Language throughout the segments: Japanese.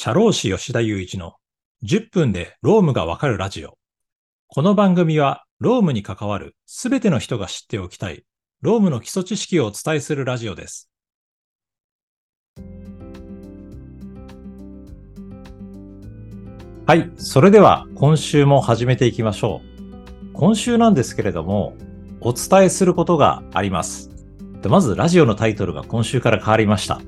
社労士吉田雄一の10分でロームがわかるラジオ。この番組はロームに関わるすべての人が知っておきたいロームの基礎知識をお伝えするラジオです。はい。それでは今週も始めていきましょう。今週なんですけれども、お伝えすることがあります。まずラジオのタイトルが今週から変わりました。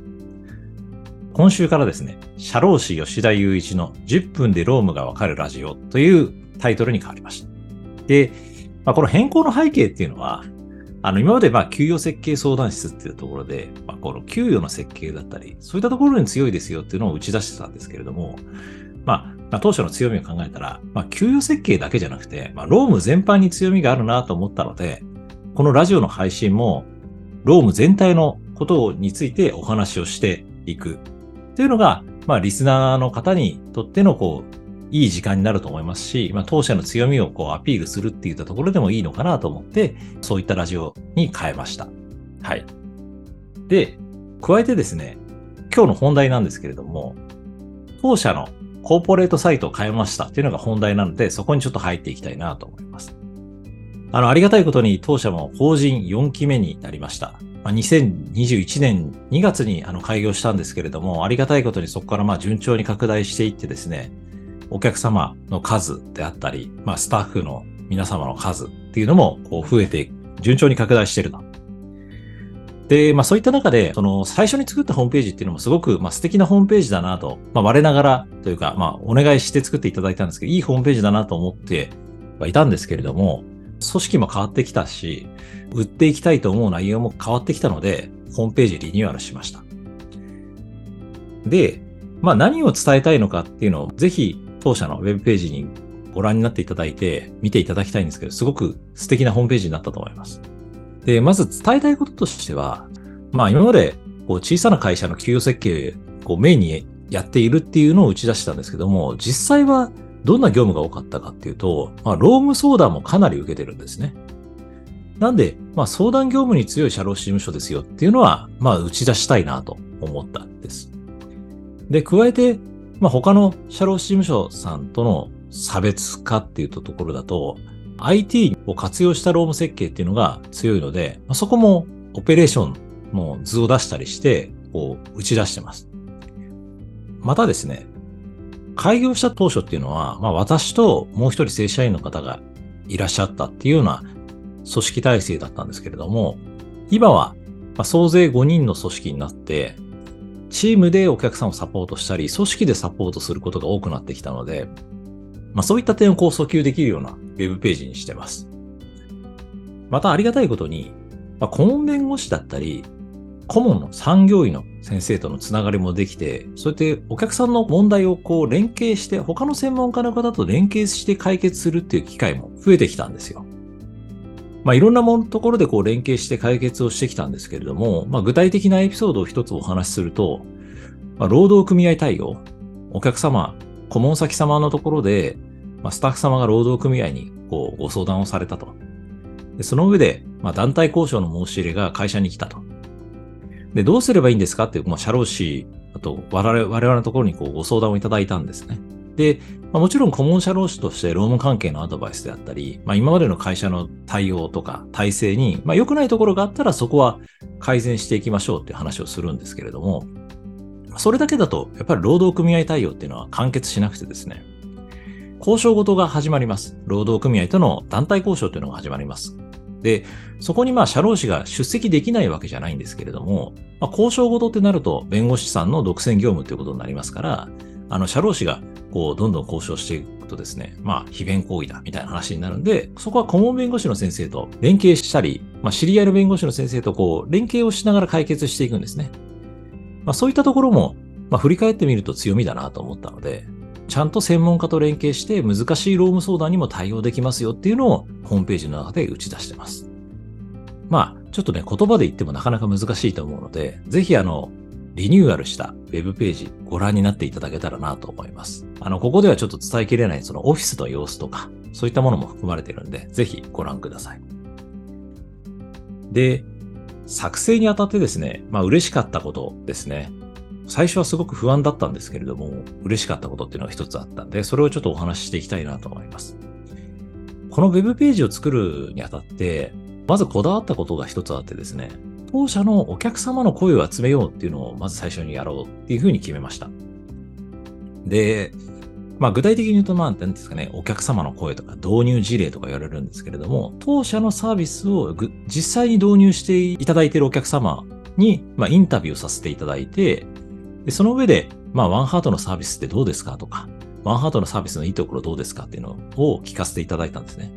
今週からですね、社労士吉田雄一の10分でロームがわかるラジオというタイトルに変わりました。で、まあ、この変更の背景っていうのは、あの、今までまあ、給与設計相談室っていうところで、まあ、この給与の設計だったり、そういったところに強いですよっていうのを打ち出してたんですけれども、まあ、まあ、当初の強みを考えたら、まあ、給与設計だけじゃなくて、まあ、ローム全般に強みがあるなと思ったので、このラジオの配信も、ローム全体のことについてお話をしていくというのが、まあ、リスナーの方にとっての、こう、いい時間になると思いますし、まあ、当社の強みをこうアピールするっていったところでもいいのかなと思って、そういったラジオに変えました。はい。で、加えてですね、今日の本題なんですけれども、当社のコーポレートサイトを変えましたっていうのが本題なので、そこにちょっと入っていきたいなと思います。あの、ありがたいことに当社も法人4期目になりました。まあ、2021年2月にあの開業したんですけれども、ありがたいことにそこからまあ順調に拡大していってですね、お客様の数であったり、まあ、スタッフの皆様の数っていうのもこう増えて順調に拡大してると。で、まあそういった中で、その最初に作ったホームページっていうのもすごくまあ素敵なホームページだなと、まあ我ながらというか、まあお願いして作っていただいたんですけど、いいホームページだなと思ってはいたんですけれども、組織も変わってきたし、売っていきたいと思う内容も変わってきたので、ホームページリニューアルしました。で、まあ何を伝えたいのかっていうのをぜひ当社のウェブページにご覧になっていただいて見ていただきたいんですけど、すごく素敵なホームページになったと思います。で、まず伝えたいこととしては、まあ今までこう小さな会社の企業設計をメインにやっているっていうのを打ち出したんですけども、実際はどんな業務が多かったかっていうと、まあ、労務相談もかなり受けてるんですね。なんで、まあ、相談業務に強い社労士事務所ですよっていうのは、まあ、打ち出したいなと思ったんです。で、加えて、まあ、他の社労士事務所さんとの差別化っていうところだと、IT を活用した労務設計っていうのが強いので、まあ、そこもオペレーションの図を出したりして、こう、打ち出してます。またですね、開業した当初っていうのは、まあ私ともう一人正社員の方がいらっしゃったっていうような組織体制だったんですけれども、今は、総勢5人の組織になって、チームでお客さんをサポートしたり、組織でサポートすることが多くなってきたので、まあそういった点をこう訴求できるようなウェブページにしてます。またありがたいことに、まあ、顧問弁護士だったり、顧問の産業医の先生とのつながりもできて、そうやってお客さんの問題をこう連携して、他の専門家の方と連携して解決するっていう機会も増えてきたんですよ。まあ、いろんなものところでこう連携して解決をしてきたんですけれども、まあ、具体的なエピソードを一つお話しすると、まあ、労働組合対応、お客様、顧問先様のところで、まあ、スタッフ様が労働組合にこうご相談をされたと。でその上で、まあ、団体交渉の申し入れが会社に来たと。で、どうすればいいんですか？っていう、まあ、社労士、あと我々、我々のところにこうご相談をいただいたんですね。で、まあ、もちろん顧問社労士として労務関係のアドバイスであったり、まあ、今までの会社の対応とか体制に、まあ、良くないところがあったらそこは改善していきましょうっていう話をするんですけれども、それだけだと、やっぱり労働組合対応っていうのは完結しなくてですね、交渉ごとが始まります。労働組合との団体交渉というのが始まります。で、そこにまあ社労士が出席できないわけじゃないんですけれども、まあ、交渉事ってなると弁護士さんの独占業務ということになりますから、あの社労士がこうどんどん交渉していくとですね、まあ非弁行為だみたいな話になるんで、そこは顧問弁護士の先生と連携したり、まあ知り合いの弁護士の先生とこう連携をしながら解決していくんですね。まあそういったところも、まあ振り返ってみると強みだなと思ったので、ちゃんと専門家と連携して難しい労務相談にも対応できますよっていうのをホームページの中で打ち出してます。まあ、ちょっとね、言葉で言ってもなかなか難しいと思うので、ぜひあの、リニューアルしたウェブページご覧になっていただけたらなと思います。あの、ここではちょっと伝えきれないそのオフィスの様子とか、そういったものも含まれているんで、ぜひご覧ください。で、作成にあたってですね、まあ嬉しかったことですね。最初はすごく不安だったんですけれども、嬉しかったことっていうのが一つあったんで、それをちょっとお話ししていきたいなと思います。この web ページを作るにあたって、まずこだわったことが一つあってですね、当社のお客様の声を集めようっていうのをまず最初にやろうっていうふうに決めました。で、まあ具体的に言うと、まあ何ですかね、お客様の声とか導入事例とか言われるんですけれども、当社のサービスを実際に導入していただいているお客様に、まあインタビューさせていただいて、でその上で、まあワンハートのサービスってどうですかとか、ワンハートのサービスのいいところどうですかっていうのを聞かせていただいたんですね。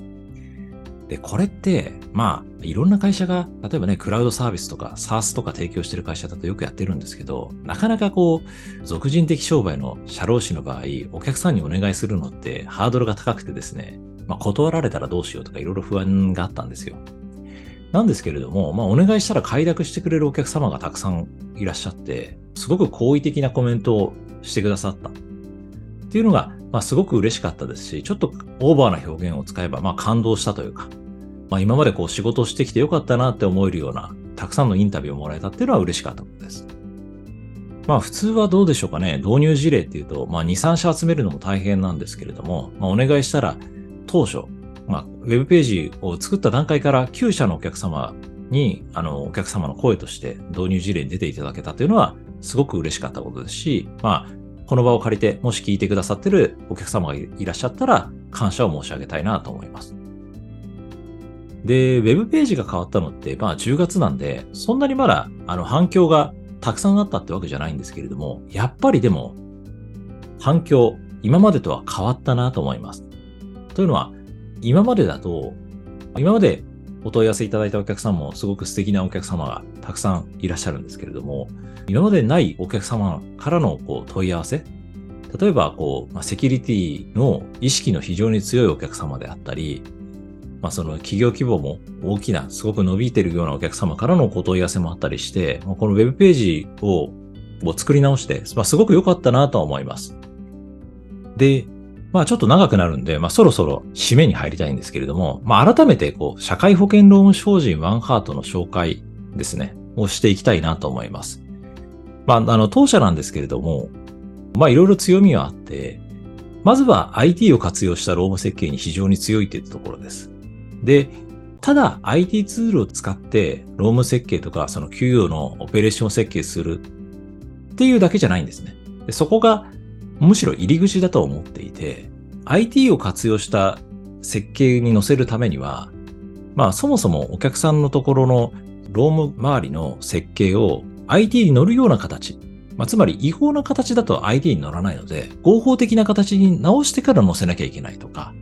で、これって、まあ、いろんな会社が、例えばね、クラウドサービスとか SaaS とか提供してる会社だとよくやってるんですけど、なかなかこう、俗人的商売の社労士の場合、お客さんにお願いするのってハードルが高くてですね、まあ、断られたらどうしようとかいろいろ不安があったんですよ。なんですけれども、まあ、お願いしたら快諾してくれるお客様がたくさんいらっしゃって、すごく好意的なコメントをしてくださった。っていうのが、まあ、すごく嬉しかったですし、ちょっとオーバーな表現を使えば、まあ、感動したというか、まあ、今までこう仕事をしてきてよかったなって思えるような、たくさんのインタビューをもらえたっていうのは嬉しかったことです。まあ普通はどうでしょうかね。導入事例っていうと、まあ2、3社集めるのも大変なんですけれども、まあお願いしたら当初、まあウェブページを作った段階から9社のお客様に、あの、お客様の声として導入事例に出ていただけたというのは、すごく嬉しかったことですし、まあ、この場を借りて、もし聞いてくださってるお客様がいらっしゃったら、感謝を申し上げたいなと思います。で、ウェブページが変わったのって、まあ10月なんで、そんなにまだあの反響がたくさんあったってわけじゃないんですけれども、やっぱりでも、反響、今までとは変わったなと思います。というのは、今までだと、今までお問い合わせいただいたお客さんもすごく素敵なお客様がたくさんいらっしゃるんですけれども、今までないお客様からのこう問い合わせ、例えばこう、ま、セキュリティの意識の非常に強いお客様であったり、まあ、その企業規模も大きな、すごく伸びているようなお客様からのお問い合わせもあったりして、ま、このウェブページをを作り直して、ま、すごく良かったなとは思います。で、まあちょっと長くなるんで、まあそろそろ締めに入りたいんですけれども、まあ改めてこう、社会保険労務法人ワンハートの紹介ですね、をしていきたいなと思います。まああの、当社なんですけれども、まあいろいろ強みはあって、まずは IT を活用した労務設計に非常に強いというところです。で、ただ IT ツールを使って労務設計とかその給与のオペレーション設計するっていうだけじゃないんですね。でそこがむしろ入り口だと思っていて、IT を活用した設計に載せるためには、まあそもそもお客さんのところの労務周りの設計を IT に乗るような形、まあ、つまり違法な形だと IT に乗らないので、合法的な形に直してから載せなきゃいけないとか、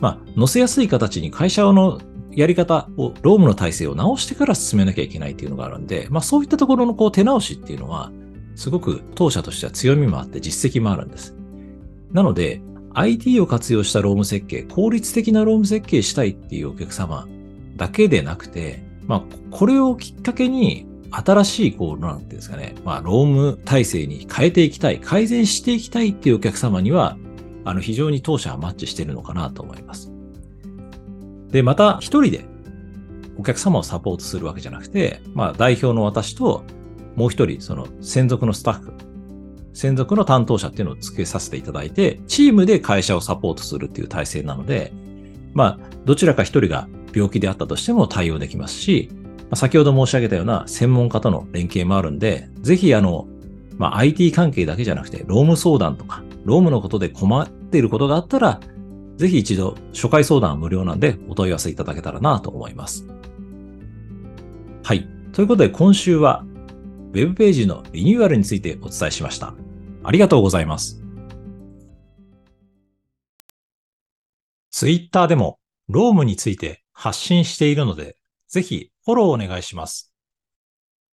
まあ、載せやすい形に会社のやり方を、労務の体制を直してから進めなきゃいけないっていうのがあるんで、まあそういったところのこう手直しっていうのは、すごく当社としては強みもあって実績もあるんです。なので、IT を活用した労務設計、効率的な労務設計したいっていうお客様だけでなくて、まあ、これをきっかけに、新しい、こう、なんていうんですかね、まあ、労務体制に変えていきたい、改善していきたいっていうお客様には、あの、非常に当社はマッチしてるのかなと思います。で、また一人でお客様をサポートするわけじゃなくて、まあ代表の私ともう一人、その専属のスタッフ、専属の担当者っていうのを付けさせていただいて、チームで会社をサポートするっていう体制なので、まあ、どちらか一人が病気であったとしても対応できますし、まあ、先ほど申し上げたような専門家との連携もあるんで、ぜひあの、まあ、IT 関係だけじゃなくて、労務相談とか、労務のことで困っていることがあったら、ぜひ一度初回相談は無料なんでお問い合わせいただけたらなと思います。はい。ということで今週は Web ページのリニューアルについてお伝えしました。ありがとうございます。Twitter でもロームについて発信しているので、ぜひフォローお願いします。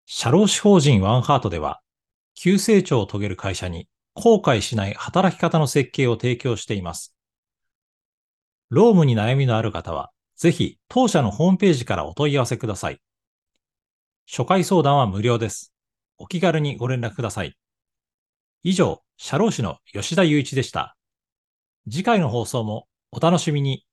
社労士法人ワンハートでは、急成長を遂げる会社に後悔しない働き方の設計を提供しています。ロームに悩みのある方は、ぜひ当社のホームページからお問い合わせください。初回相談は無料です。お気軽にご連絡ください。以上、社労士の吉田祐一でした。次回の放送もお楽しみに。